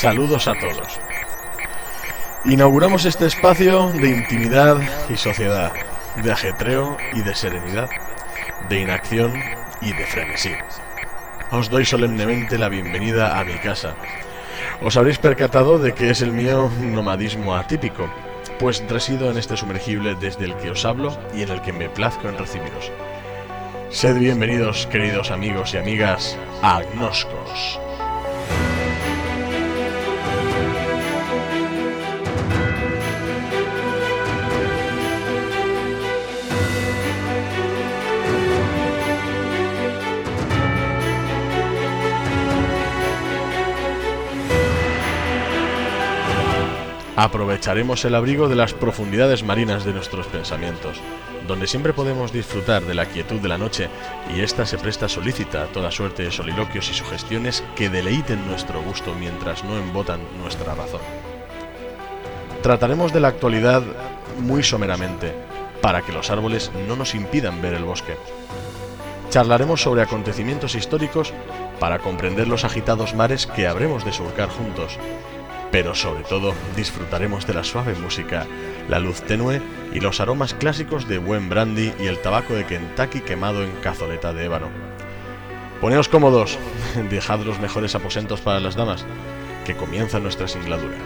Saludos a todos. Inauguramos este espacio de intimidad y sociedad, de ajetreo y de serenidad, de inacción y de frenesí. Os doy solemnemente la bienvenida a mi casa. Os habréis percatado de que es el mío nomadismo atípico, pues resido en este sumergible desde el que os hablo y en el que me plazco en recibiros. Sed bienvenidos, queridos amigos y amigas, a Agnoscos. Aprovecharemos el abrigo de las profundidades marinas de nuestros pensamientos, donde siempre podemos disfrutar de la quietud de la noche y ésta se presta solícita a toda suerte de soliloquios y sugestiones que deleiten nuestro gusto mientras no embotan nuestra razón. Trataremos de la actualidad muy someramente, para que los árboles no nos impidan ver el bosque. Charlaremos sobre acontecimientos históricos para comprender los agitados mares que habremos de surcar juntos pero sobre todo disfrutaremos de la suave música, la luz tenue y los aromas clásicos de buen brandy y el tabaco de Kentucky quemado en cazoleta de ébano. Poneos cómodos, dejad los mejores aposentos para las damas, que comienza nuestra singladura.